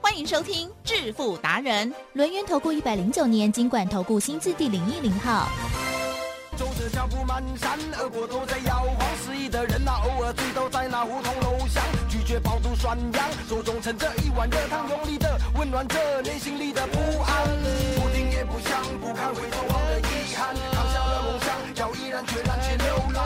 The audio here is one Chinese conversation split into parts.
欢迎收听致富达人，轮源投顾一百零九年经管投顾新字第零一零号。走着脚步蹒跚，耳朵都在摇晃，失意的人呐，偶尔醉倒在那胡同楼下，拒绝饱读涮羊，手中盛着一碗热汤，用力的温暖着内心里的不安。不听也不想，不堪回头望的遗憾，扛下了梦想，要毅然决然去流浪，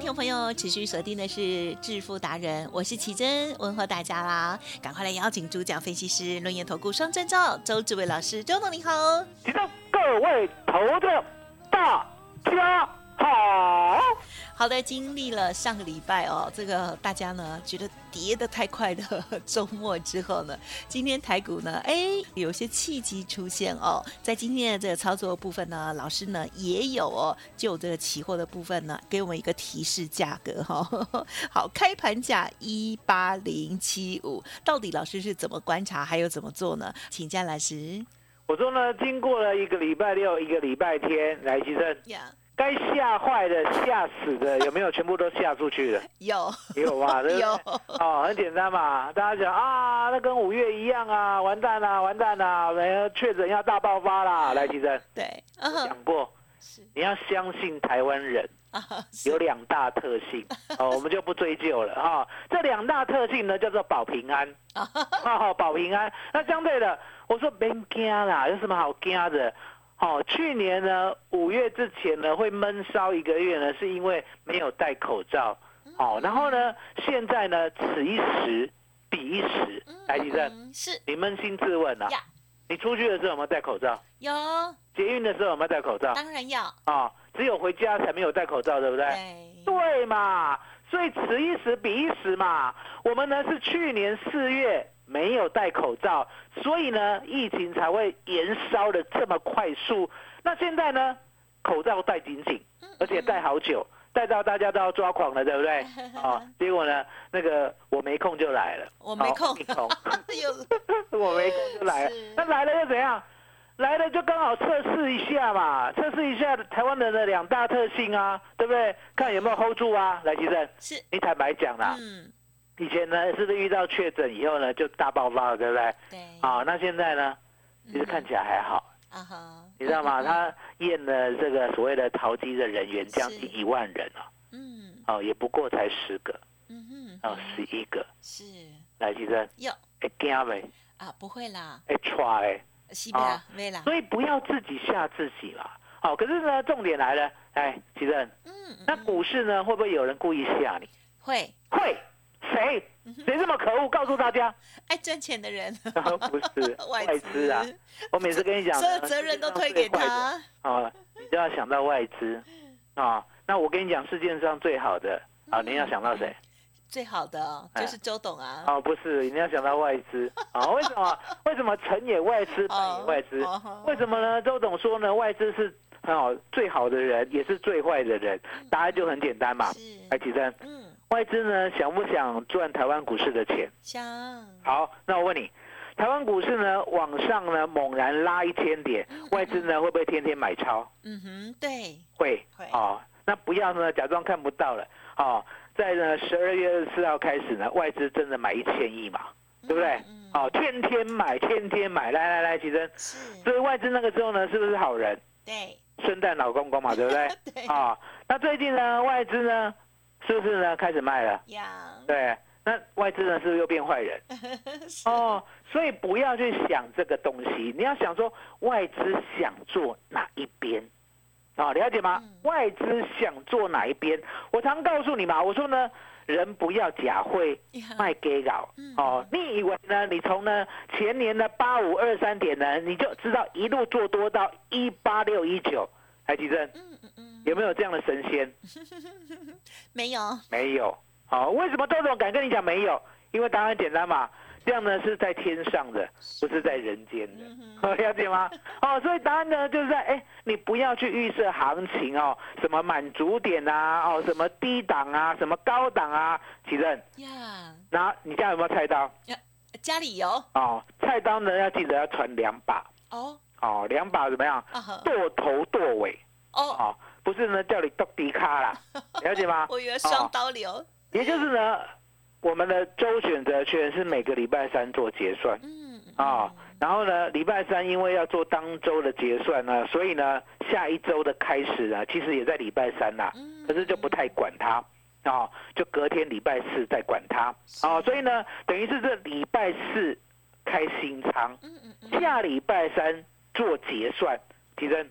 听众朋友持续锁定的是致富达人，我是奇珍，问候大家啦！赶快来邀请主讲分析师、论研投顾双证照周志伟老师，周董你好。请到各位投资大家好。好的，经历了上个礼拜哦，这个大家呢觉得跌得太快的周末之后呢，今天台股呢，哎，有些契机出现哦。在今天的这个操作部分呢，老师呢也有哦，就这个期货的部分呢，给我们一个提示价格哈、好，开盘价一八零七五，到底老师是怎么观察，还有怎么做呢？请教老师。我说呢，经过了一个礼拜六，一个礼拜天，来，其实呀，该吓坏的、吓死的，有没有全部都吓出去了？有有嘛？对对？有哦，很简单嘛，大家讲啊，那跟五月一样啊，完蛋啦，完蛋啦，没有确诊要大爆发啦。来，其实对，讲过，是你要相信台湾人。有两大特性，哦，我们就不追究了哈、这两大特性呢，叫做保平安，哦，保平安。那相对的，我说别惊啦，有什么好惊的？哦，去年呢，五月之前呢，会闷烧一个月呢，是因为没有戴口罩。哦，然后呢，现在呢，此一时彼一时。来，医生，嗯是你扪心自问啊呀，你出去的时候有没有戴口罩？有，捷运的时候有没有戴口罩？当然要，啊、只有回家才没有戴口罩，对不对？对，对嘛，所以此一时彼一时嘛。我们呢是去年四月没有戴口罩，所以呢疫情才会延烧的这么快速。那现在呢，口罩戴紧紧，而且戴好久，戴到大家都要抓狂了，对不对？啊，结果呢，那个我没空就来了，我没空哦你空，有 我没空就来了。那来了又怎样？来了就刚好测试一下嘛，测试一下台湾人的两大特性啊，对不对？看有没有 hold 住啊？来，其实是，你坦白讲啦，嗯，以前呢是不是遇到确诊以后呢就大爆发了，对不对？对，啊，那现在呢，其实看起来还好，啊哈，你知道吗？他验了这个所谓的淘机的人员将近一万人啊，嗯。哦，也不过才十个，嗯哼，哦，十一个。是。来，其实有会惊没？啊，不会啦，会踹欸西贝啦，没啦，所以不要自己吓自己啦。好，可是呢，重点来了，哎，其实嗯，那股市呢，会不会有人故意吓你？会。会，谁？谁这么可恶？告诉大家，爱赚钱的人，不是 外外资啊！我每次跟你讲，所有责任都推给他，啊，你就要想到外资啊。那我跟你讲，世界上最好的啊，你要想到谁？最好的哦就是周董啊，哦，不是，你要想到外资 啊。为什么？为什么成也外资，败也外资？哦为什么呢？周董说呢，外资是很好最好的人，也是最坏的人。答案就很简单嘛。是，哎，启真，嗯，外资呢想不想赚台湾股市的钱？想。好，那我问你，台湾股市呢往上呢猛然拉一千点，外资呢会不会天天买超？嗯哼，对，会。会哦，那不要呢假装看不到了。哦，在呢十二月二十四号开始呢，外资真的买一千亿嘛，对不对？哦，天天买，天天买，来来来，起身。是。所以外资那个时候呢，是不是好人？对。圣诞老公公嘛，对不对？对。啊，那最近呢，外资呢，是不是呢开始卖了？呀。对。那外资呢，是不是又变坏人？哦，所以不要去想这个东西，你要想说外资想做哪一边，啊，了解吗？外资想做哪一边？我常告诉你嘛，我说呢，人不要假会卖给稿哦。你以为呢？你从呢前年的八五二三点呢，你就知道一路做多到一八六一九，还记得？嗯嗯嗯，有没有这样的神仙？没有，没有。好，为什么周总敢跟你讲没有？因为答案简单嘛，这样呢是在天上的，不是在人间的，了解吗？哦，所以答案呢就是在哎，你不要去预设行情哦，什么满足点啊，哦，什么低档啊，什么高档啊，启正呀，那你家有没有菜刀？家里有。哦，菜刀呢要记得要传两把。哦。哦，两把怎么样？剁头剁尾。哦。哦，不是呢，叫你剁低卡啦，了解吗？我以为双刀流。也就是呢，我们的周选择权是每个礼拜三做结算，嗯啊，然后呢，礼拜三因为要做当周的结算呢，所以呢，下一周的开始呢，其实也在礼拜三呐，可是就不太管它，啊，就隔天礼拜四再管它，啊，所以呢，等于是这礼拜四开新仓，下礼拜三做结算，提升，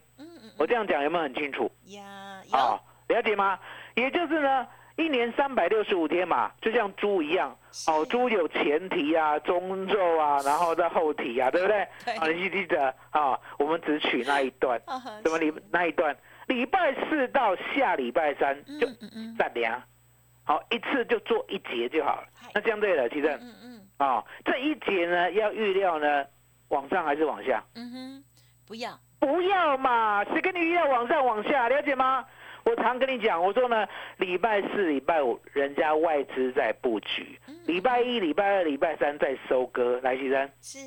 我这样讲有没有很清楚？呀，啊，了解吗？也就是呢。一年三百六十五天嘛，就像猪一样，哦，猪有前蹄啊、中肉啊，然后在后蹄啊，对不对？啊，你记得啊，我们只取那一段，什么礼那一段？礼拜四到下礼拜三就再量，好，一次就做一节就好了。那相对的，其实，嗯嗯，啊，这一节呢，要预料呢，往上还是往下？嗯哼，不要，不要嘛，谁跟你预料往上往下？了解吗？我常跟你讲，我说呢，礼拜四、礼拜五，人家外资在布局；礼拜一、礼拜二、礼拜三在收割。来，徐生，是，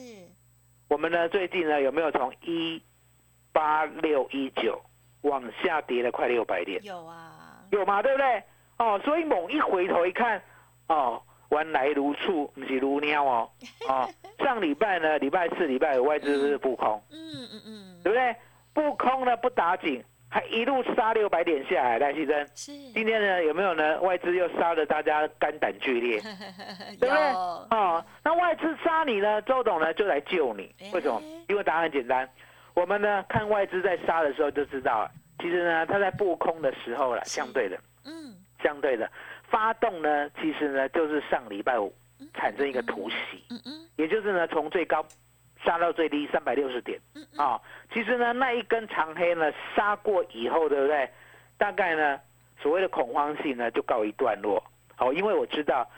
我们呢最近呢有没有从一八六一九往下跌了快六百点？有啊，有嘛，对不对？哦，所以猛一回头一看，哦，弯来如处，不是如鸟哦。哦，上礼拜呢，礼拜四、礼拜五外资是不空，嗯嗯嗯，对不对？不空呢不打紧。还一路杀六百点下来，赖希珍。是。今天呢，有没有呢？外资又杀的大家肝胆俱裂，对不对？哦，那外资杀你呢？周董呢就来救你。为什么？因为答案很简单。我们呢看外资在杀的时候就知道了，其实呢他在布空的时候了，相对的，嗯，相对的发动呢，其实呢就是上礼拜五产生一个突袭，嗯嗯，也就是呢从最高。杀到最低三百六十点，啊，其实呢那一根长黑呢杀过以后，对不对？大概呢所谓的恐慌性呢就告一段落，好，因为我知道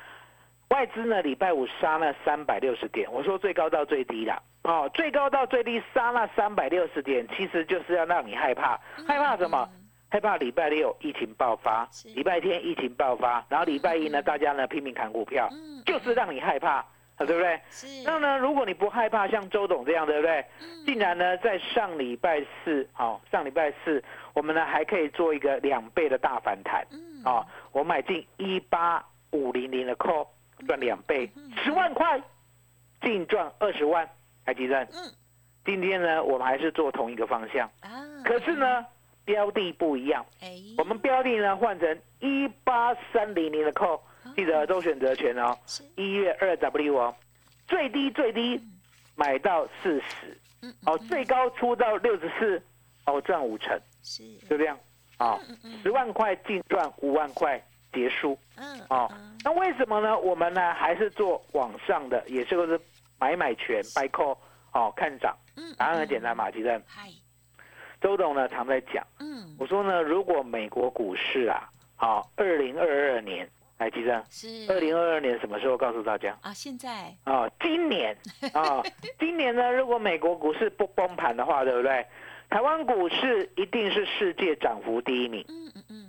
外资呢礼拜五杀了三百六十点，我说最高到最低了，哦，最高到最低杀那三百六十点，其实就是要让你害怕，害怕什么？害怕礼拜六疫情爆发，礼拜天疫情爆发，然后礼拜一呢大家呢拼命砍股票，就是让你害怕。啊，对不对？是。那呢，如果你不害怕像周董这样，对不对？竟然呢，在上礼拜四，好，上礼拜四，我们呢还可以做一个两倍的大反弹。嗯。啊，我买进一八五零零的 call，赚两倍，十万块，净赚二十万，还记得？嗯。今天呢，我们还是做同一个方向。啊。可是呢，标的不一样。哎。我们标的呢换成一八三零零的 call。记得都选择权哦，一月二 W 哦，最低最低买到四十，哦，最高出到六十四，哦，赚五成，是。就这样，啊，十万块净赚五万块结束，嗯，哦，那为什么呢？我们呢还是做网上的，也是个是买买权，buy call，哦，看涨，答案很简单嘛，其实，嗨，周董呢常在讲，嗯，我说呢，如果美国股市啊，好，二零二二年。来，记得是二零二二年什么时候告诉大家啊？现在啊，今年啊，今年呢，如果美国股市不崩盘的话，对不对？台湾股市一定是世界涨幅第一名。嗯嗯嗯。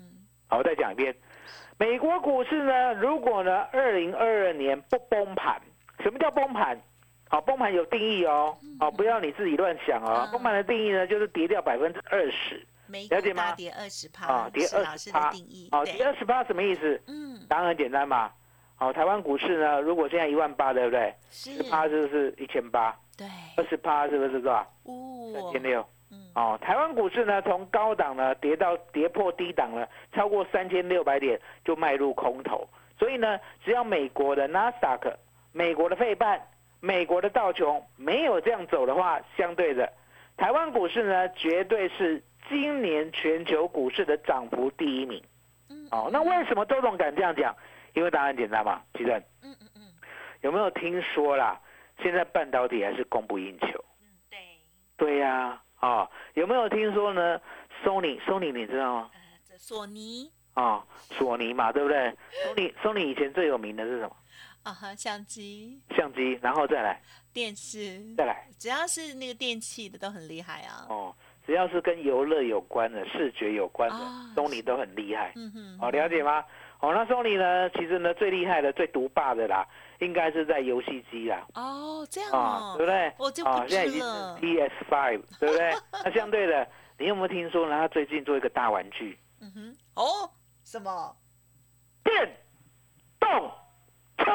好，我再讲一遍，美国股市呢，如果呢，二零二二年不崩盘，什么叫崩盘？好，崩盘有定义哦，好，不要你自己乱想哦。崩盘的定义呢，就是跌掉百分之二十，了解吗？跌二十趴啊，跌二十趴。哦，跌二十趴什么意思？嗯，答案很简单嘛。好，台湾股市呢，如果现在一万八，对不对？十趴是不是一千八？对，二十趴是不是多少？三千六。哦，台湾股市呢，从高档呢跌到跌破低档了，超过三千六百点就迈入空头。所以呢，只要美国的纳斯达克、美国的费半、美国的道琼没有这样走的话，相对的，台湾股市呢，绝对是今年全球股市的涨幅第一名。哦，那为什么周总敢这样讲？因为答案简单嘛，其实，嗯嗯嗯，有没有听说啦？现在半导体还是供不应求。嗯，对。对呀。啊，有没有听说呢？Sony，Sony 你知道吗？呃，索尼。啊，索尼嘛，对不对？Sony，Sony 以前最有名的是什么？啊哈，相机。相机，然后再来。电视。再来。只要是那个电器的都很厉害啊。哦，只要是跟游乐有关的、视觉有关的，Sony 都很厉害。嗯哼。哦，了解吗？哦，那 Sony 呢？其实呢，最厉害的、最独霸的啦。应该是在游戏机啦。哦，这样哦，对不对？我就不知现在已经是 PS Five，对不对？那相对的，你有没有听说呢？他最近做一个大玩具？嗯哼，哦，什么？电动车。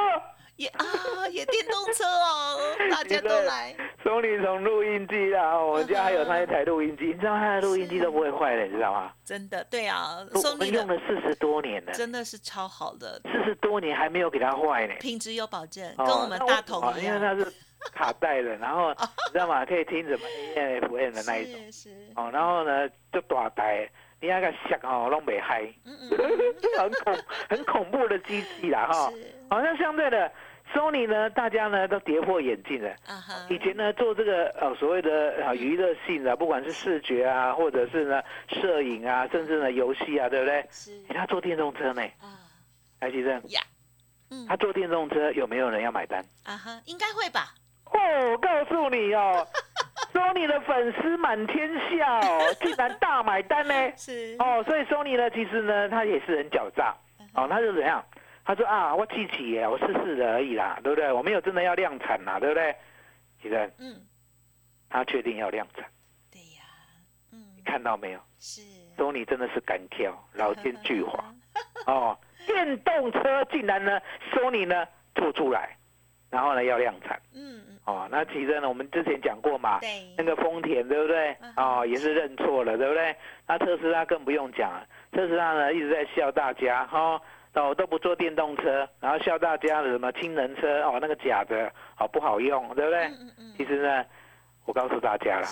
也啊，也电动车哦，大家都来。送你从录音机啦，我家还有那一台录音机，你知道他的录音机都不会坏的，你知道吗？真的，对啊，我们用了四十多年了，真的是超好的，四十多年还没有给它坏呢，品质有保证，跟我们大同一样。因为它是卡带的，然后你知道吗？可以听什么 A F N 的那一种，哦，然后呢就大台，你那个响哦，弄没嗨，很恐很恐怖的机器啦哈，好像相对的。Sony 呢，大家呢都跌破眼镜了。以前呢做这个呃所谓的啊娱乐性的，不管是视觉啊，或者是呢摄影啊，甚至呢游戏啊，对不对？是。他做电动车呢？啊。来，先生。呀。嗯。他做电动车有没有人要买单？啊哈，应该会吧。哦，告诉你哦，Sony 的粉丝满天下哦，竟然大买单呢。是。哦，所以 Sony 呢，其实呢，他也是很狡诈。哦，他是怎样？他说啊，我自己耶，我试试的而已啦，对不对？我没有真的要量产啦，对不对？其实，嗯，他确定要量产。对呀，嗯，你看到没有？是，索尼真的是敢跳，老奸巨猾。哦，电动车竟然呢，索尼呢做出来，然后呢要量产。嗯嗯。哦，那其实呢，我们之前讲过嘛，对，那个丰田对不对？哦，也是认错了，对不对？那特斯拉更不用讲了，特斯拉呢一直在笑大家哈。哦，都不坐电动车，然后笑大家的什么氢能车哦，那个假的，哦不好用，对不对？嗯嗯其实呢，我告诉大家了，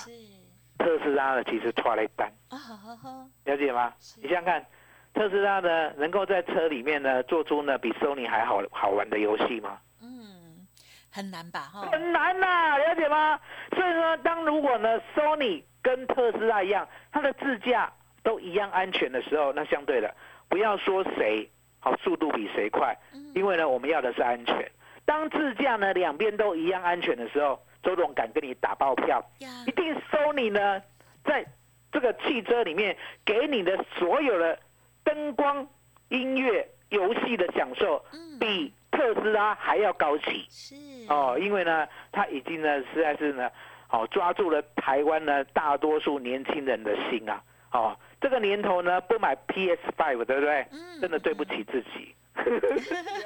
特斯拉呢其实错了一单。啊了解吗？你想想看，特斯拉呢能够在车里面呢做出呢比 Sony 还好好玩的游戏吗？嗯，很难吧？哈。很难呐，了解吗？所以呢，当如果呢 Sony 跟特斯拉一样，它的自驾都一样安全的时候，那相对的，不要说谁。好，速度比谁快？因为呢，我们要的是安全。当自驾呢两边都一样安全的时候，周总敢跟你打包票，一定收你呢，在这个汽车里面给你的所有的灯光、音乐、游戏的享受，比特斯拉还要高级。是哦，因为呢，他已经呢实在是呢，好抓住了台湾呢大多数年轻人的心啊，哦。这个年头呢，不买 PS Five，对不对？嗯，真的对不起自己。了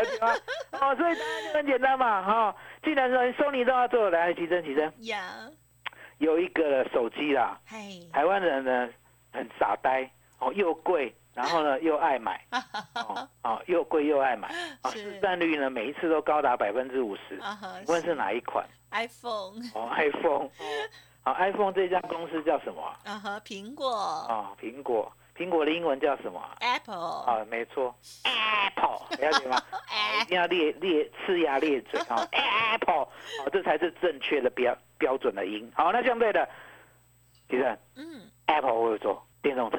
解吗？哦，所以答案就很简单嘛，哈。既然说收你都要做，来，起身，起身。有。有一个手机啦，台湾人呢很傻呆，哦，又贵，然后呢又爱买，哦，哦，又贵又爱买，啊，市占率呢每一次都高达百分之五十。问是哪一款？iPhone。哦，iPhone。好，iPhone 这家公司叫什么？啊哈，苹果。啊，苹果，苹果的英文叫什么？Apple。啊，没错，Apple，了解吗？一定要列列呲牙咧嘴啊，Apple，哦，这才是正确的标标准的音。好，那相对的，其实，嗯，Apple 会做电动车。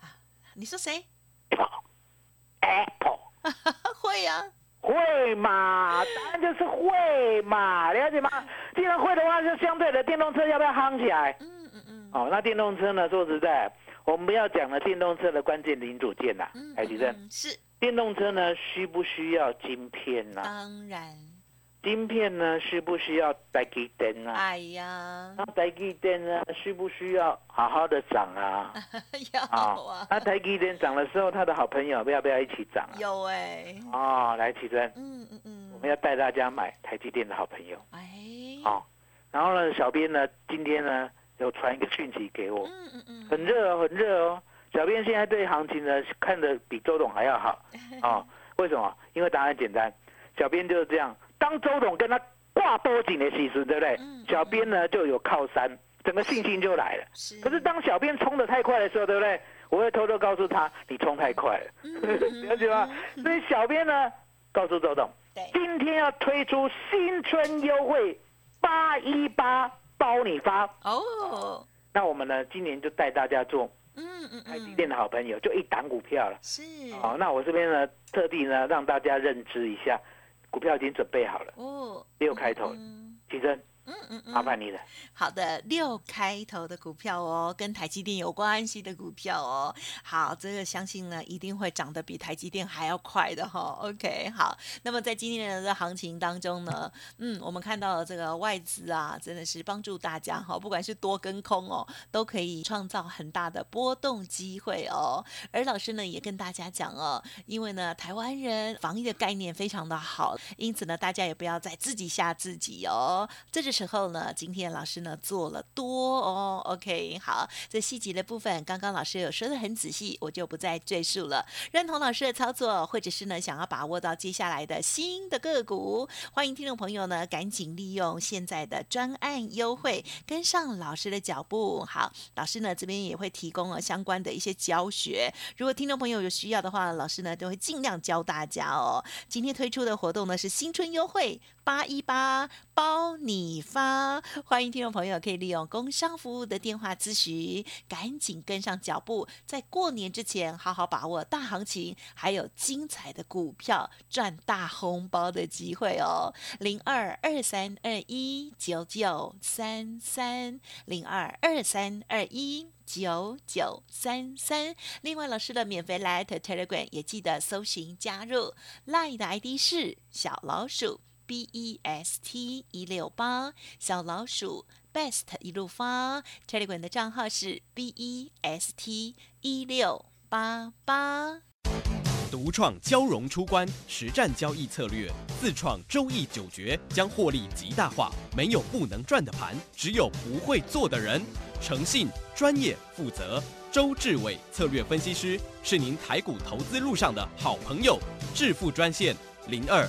啊，你说谁？Apple，Apple，。会呀。会嘛？答案就是会嘛，了解吗？既然会的话，就相对的电动车要不要夯起来？嗯嗯嗯。哦，那电动车呢？说实在，我们不要讲了，电动车的关键零组件呐，海吉生是电动车呢需不需要晶片呢？当然。晶片呢需不需要台积电啊？哎呀，那台积电呢需不需要好好的涨啊？要啊。那台积电涨的时候，他的好朋友要不要一起涨？有哎。哦，来启真。嗯嗯嗯。我们要带大家买台积电的好朋友。哎。好，然后呢，小编呢今天呢有传一个讯息给我。嗯嗯嗯。很热哦，很热哦。小编现在对行情呢看的比周董还要好。哦，为什么？因为答案简单，小编就是这样。当周董跟他挂多紧的时候，对不对？小编呢就有靠山，整个信心就来了。可是当小编冲的太快的时候，对不对？我会偷偷告诉他，你冲太快了，了解吗？所以小编呢告诉周董，今天要推出新春优惠八一八包你发哦。那我们呢今年就带大家做嗯嗯台积电的好朋友，就一档股票了。是。好，那我这边呢特地呢让大家认知一下。股票已经准备好了，哦，六开头，起身。嗯嗯嗯，麻烦你了。好的，六开头的股票哦，跟台积电有关系的股票哦。好，这个相信呢一定会涨得比台积电还要快的哈。OK，好。那么在今天的这个行情当中呢，嗯，我们看到了这个外资啊，真的是帮助大家哈，不管是多跟空哦，都可以创造很大的波动机会哦。而老师呢也跟大家讲哦，因为呢台湾人防疫的概念非常的好，因此呢大家也不要再自己吓自己哦。这是。时候呢，今天老师呢做了多哦，OK，好，这细节的部分，刚刚老师有说的很仔细，我就不再赘述了。认同老师的操作，或者是呢想要把握到接下来的新的个股，欢迎听众朋友呢赶紧利用现在的专案优惠，跟上老师的脚步。好，老师呢这边也会提供了相关的一些教学，如果听众朋友有需要的话，老师呢都会尽量教大家哦。今天推出的活动呢是新春优惠。八一八包你发，欢迎听众朋友可以利用工商服务的电话咨询，赶紧跟上脚步，在过年之前好好把握大行情，还有精彩的股票赚大红包的机会哦。零二二三二一九九三三，零二二三二一九九三三。另外，老师的免费 Light Telegram 也记得搜寻加入，Light 的 ID 是小老鼠。B E S T 一六八小老鼠 Best 一路发，Telegram 的账号是 B E S T 一六八八。独创交融出关实战交易策略，自创周易九诀，将获利极大化。没有不能赚的盘，只有不会做的人。诚信、专业、负责，周志伟策略分析师是您台股投资路上的好朋友。致富专线零二。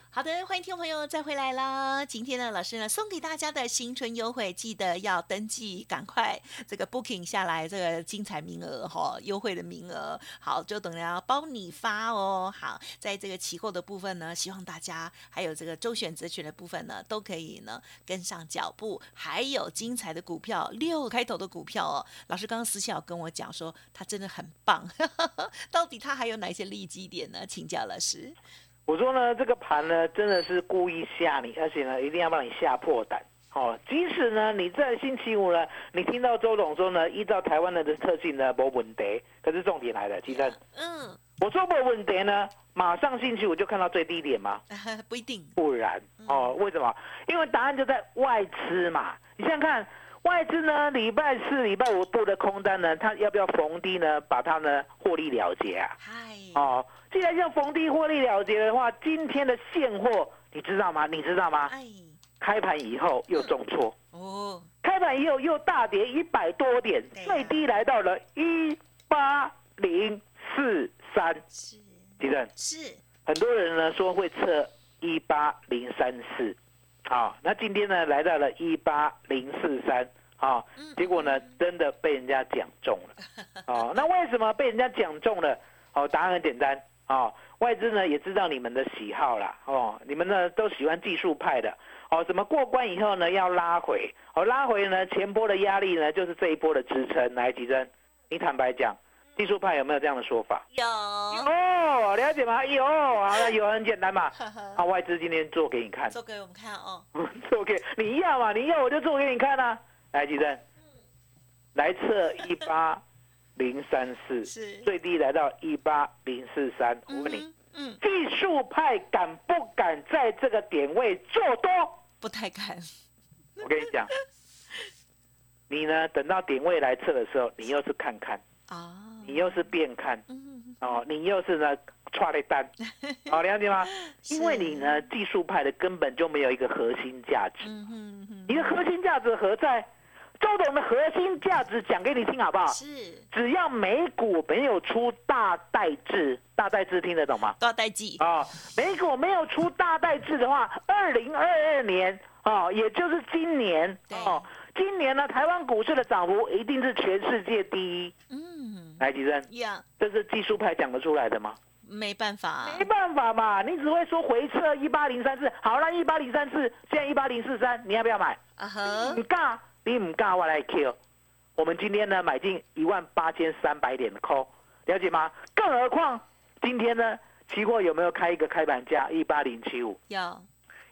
好的，欢迎听众朋友再回来啦！今天呢，老师呢送给大家的新春优惠，记得要登记，赶快这个 booking 下来，这个精彩名额哈，优惠的名额，好，就等着要包你发哦。好，在这个期货的部分呢，希望大家还有这个周选择权的部分呢，都可以呢跟上脚步，还有精彩的股票，六开头的股票哦。老师刚刚私下跟我讲说，他真的很棒，到底他还有哪些利基点呢？请教老师。我说呢，这个盘呢真的是故意吓你，而且呢一定要帮你吓破胆。哦，即使呢你在星期五呢，你听到周董说呢，依照台湾的的特性呢，不稳跌，可是重点来了，其实，嗯，我说不稳跌呢，马上星期五就看到最低点吗？不一定，不然哦，为什么？因为答案就在外资嘛。你想想看，外资呢礼拜四、礼拜五布的空单呢，他要不要逢低呢把它呢获利了结啊？嗨，哦。既然要逢低获利了结的话，今天的现货你知道吗？你知道吗？哎，开盘以后又重挫哦，开盘以后又大跌一百多点，最低来到了一八零四三，是地震。是，很多人呢说会测一八零三四，好，那今天呢来到了一八零四三，好，结果呢真的被人家讲中了，哦，那为什么被人家讲中了？哦，答案很简单，哦，外资呢也知道你们的喜好啦，哦，你们呢都喜欢技术派的，哦，怎么过关以后呢要拉回，哦，拉回呢前波的压力呢就是这一波的支撑，来，吉珍，你坦白讲，技术派有没有这样的说法？有，哦，了解吗？有，好了，有很简单嘛。啊，外资今天做给你看，做给我们看哦。做给你要嘛，你要我就做给你看啊。来，吉珍，来测一八零三四，是最低来到一八零四三。我问你，嗯，技术派敢不敢在这个点位做多？不太敢。我跟你讲，你呢，等到点位来测的时候，你又是看看，啊，你又是变看，嗯，哦，你又是呢抓了单，好、了解吗？是因为你呢技术派的根本就没有一个核心价值，你的核心价值何在？周董的核心价值讲给你听好不好？是只要美股没有出大代制，大代制听得懂吗？多少代记？啊、美股没有出大代制的话，二零二二年哦，也就是今年哦，今年呢台湾股市的涨幅一定是全世界第一。嗯，来，吉珍，呀，这是技术派讲得出来的吗？没办法，没办法嘛，你只会说回撤一八零三四，好了，一八零三四，现在一八零四三，你要不要买？啊呵你，尬，你唔尬，我来 Q。我们今天呢买进一万八千三百点的 call，了解吗？更何况今天呢，期货有没有开一个开盘价一八零七五？有，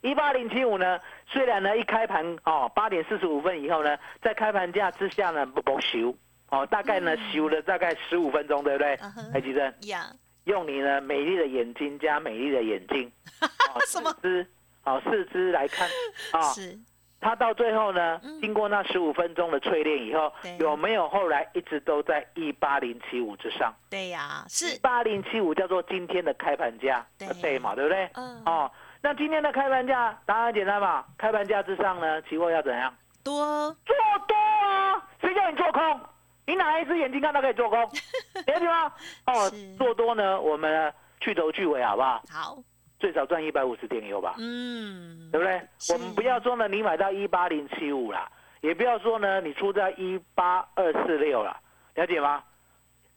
一八零七五呢，虽然呢一开盘哦八点四十五分以后呢，在开盘价之下呢不不修哦，大概呢修了大概十五分钟，对不对？嗯哼？哎，吉珍，呀，用你呢美丽的眼睛加美丽的眼睛，哦，什么？四肢，哦四肢来看。啊，是，它到最后呢嗯，经过那十五分钟的淬炼以后对，有没有后来一直都在一八零七五之上？对呀，一是，八零七五叫做今天的开盘价，对。对嘛，对不对？嗯，哦，那今天的开盘价答案简单吧，开盘价之上呢，期货要怎样？多，做多啊！谁叫你做空？你哪一只眼睛看到可以做空？了解吗？哦，做多呢，我们去头去尾好不好？好，最少赚一百五十点有吧？嗯，对不对？我们不要说呢，你买到一八零七五啦，也不要说呢，你出在一八二四六啦，了解吗？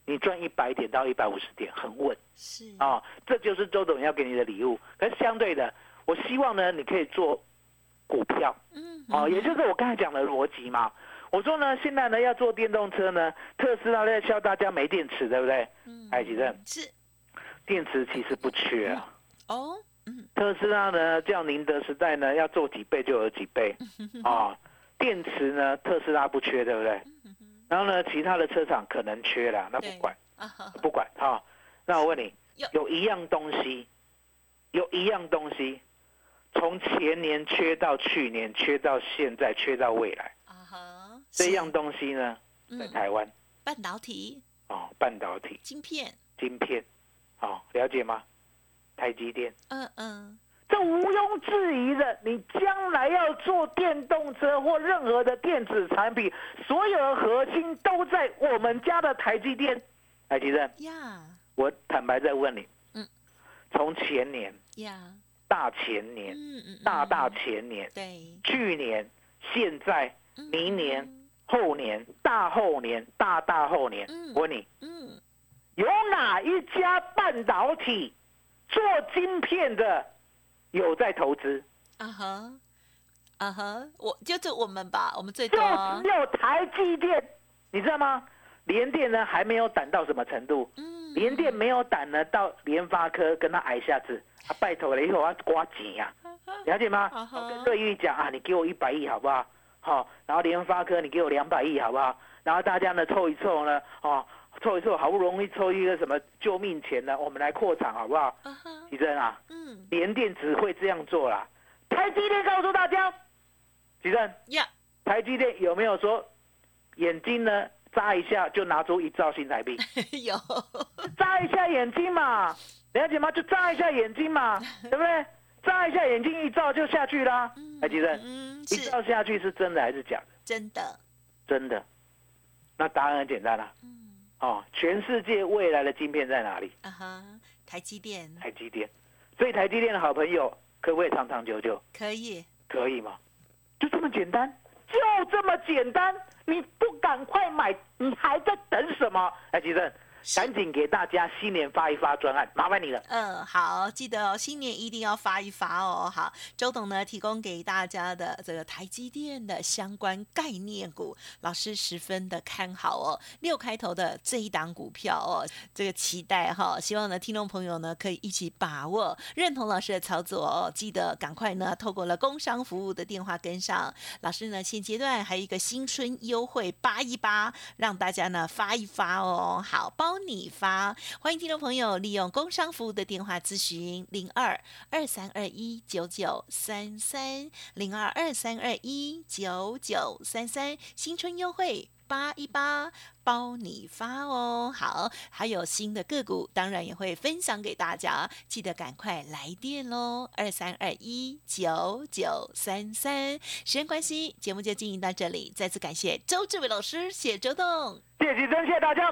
你赚一百点到一百五十点，很稳是，啊、这就是周董要给你的礼物。可是相对的，我希望呢，你可以做股票嗯，哦，也就是我刚才讲的逻辑嘛。我说呢，现在呢要做电动车呢，特斯拉在教大家没电池，对不对？嗯哎，吉正，是，电池其实不缺啊。哦，嗯，特斯拉呢，叫宁德时代呢，要做几倍就有几倍 啊。电池呢，特斯拉不缺，对不对？然后呢，其他的车厂可能缺了，那不管不管哈、那我问你有，有一样东西，有一样东西，从前年缺到去年，缺到现在，缺到未来，啊哈，这样东西呢，在嗯，台湾。半导体、哦，半导体、晶片，晶片，哦，了解吗？台积电。嗯嗯，这毋庸置疑的，你将来要做电动车或任何的电子产品，所有的核心都在我们家的台积电。台积电，呀。我坦白在问你，嗯，从前年、呀，大前年、嗯嗯，大大嗯前年、对，去年、现在、嗯明年、后年、大后年、大大后年，嗯我问你，嗯，有哪一家半导体做晶片的有在投资？啊哈，啊哈，我就是我们吧，我们最就多啊只，有台积电，你知道吗？联电呢还没有胆到什么程度？嗯，联电没有胆呢，到联发科跟他挨下子啊，拜托了，以后我要刮钱呀、了解吗？啊哈我跟瑞玉讲啊，你给我一百亿好不好？好，然后联发科你给我两百亿好不好？然后大家呢凑一凑呢，哦，凑一凑，好不容易凑一个什么救命钱呢？我们来扩产好不好？啊哈，奇珍啊，嗯联电只会这样做啦。台积电告诉大家，奇珍，呀，台积电有没有说眼睛呢眨一下就拿出一兆新台币？有，眨一下眼睛嘛，了解吗？就眨一下眼睛嘛，对不对？眨一下眼睛一照就下去啦。台积电嗯，一是照下去是真的还是假的？真的，真的。那答案很简单啦、嗯哦，全世界未来的晶片在哪里？啊哈，台积电台积电。所以台积电的好朋友可不可以长长久久？可以，可以吗？就这么简单，就这么简单。你不赶快买，你还在等什么？哎，吉正。赶紧给大家新年发一发专案，麻烦你了。嗯，好，记得哦，新年一定要发一发哦。好，周董呢提供给大家的这个台积电的相关概念股，老师十分的看好哦。六开头的这一档股票哦，这个期待哈，希望呢听众朋友呢可以一起把握，认同老师的操作哦。记得赶快呢透过了工商服务的电话跟上老师呢，现阶段还有一个新春优惠八一八，让大家呢发一发哦。好，包。包你发，欢迎听众朋友利用工商服务的电话咨询零二二三二一九九三三零二二三二一九九三三新春优惠八一八包你发哦。好，还有新的个股，当然也会分享给大家，记得赶快来电喽，二三二一九九三三。时间关系，节目就进行到这里，再次感谢周志伟老师，谢周董，谢谢真谢大家。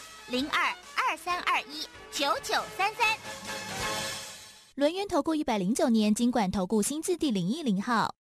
零二二三二一九九三三，轮源投顾一百零九年经管投顾新字第零一零号。